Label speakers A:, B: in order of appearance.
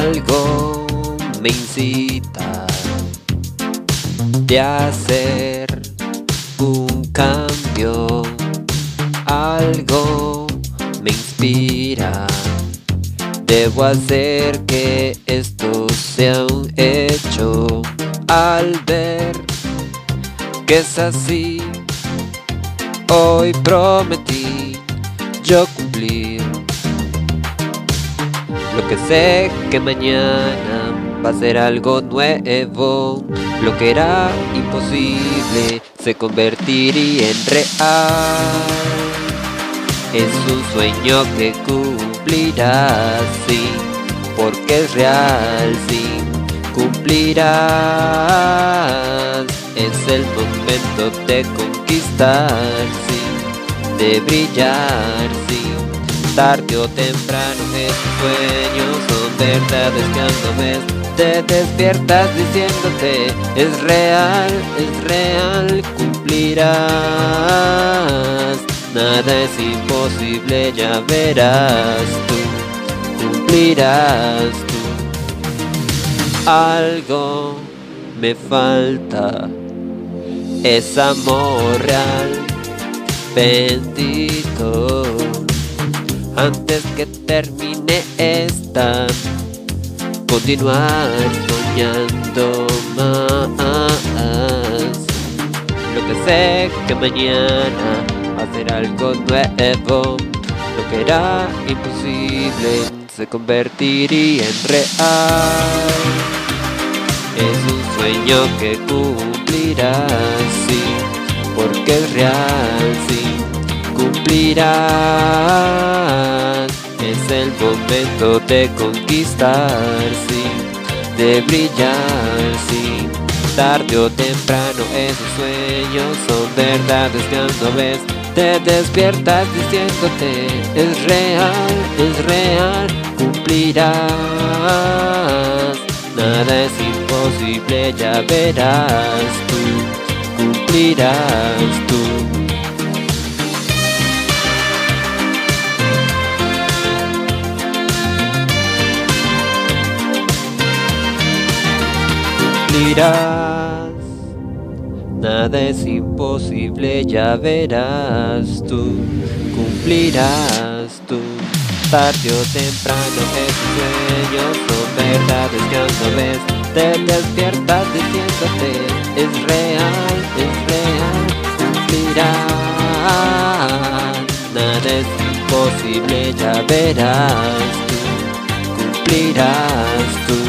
A: Algo me incita de hacer un cambio. Algo me inspira. Debo hacer que esto sea un hecho al ver que es así. Hoy prometí yo cumplir lo que sé que mañana va a ser algo nuevo. Lo que era imposible se convertiría en real. Es un sueño que cumplirás, sí, porque es real, sí, cumplirás. Es el momento de conquistar, sí, de brillar, sí. Tarde o temprano esos sueños son verdades que cuando ves te despiertas diciéndote es real, es real, cumplirás. Nada es imposible, ya verás tú, cumplirás tú. Algo me falta, es amor real, bendito. Antes que termine esta, continuar soñando más. Lo que sé que mañana hacer algo nuevo. Lo que era imposible se convertiría en real. Es un sueño que cumplirás, sí, porque es real, sí, cumplirás. El momento de conquistar, sí, de brillar, sí. Tarde o temprano esos sueños son verdades que cuando ves te despiertas diciéndote es real, es real, cumplirás. Nada es imposible, ya verás tú, cumplirás tú. Nada es imposible, ya verás tú, cumplirás tú. Tarde o temprano esos sueños son verdades que cuando ves te despiertas diciéndote es real, es real, cumplirás. Nada es imposible, ya verás tú, cumplirás tú.